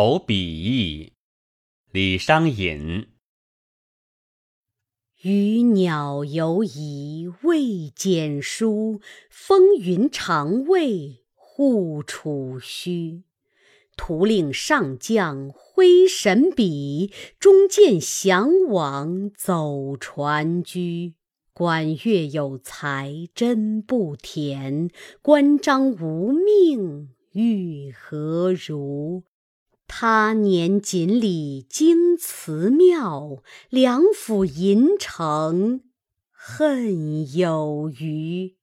投笔意，李商隐。鱼鸟犹疑未检书，风云常谓护楚虚。徒令上将挥神笔，终见降王走船居。管乐有才真不甜，关张无命欲何如？他年锦里京祠庙，梁府银城恨有余。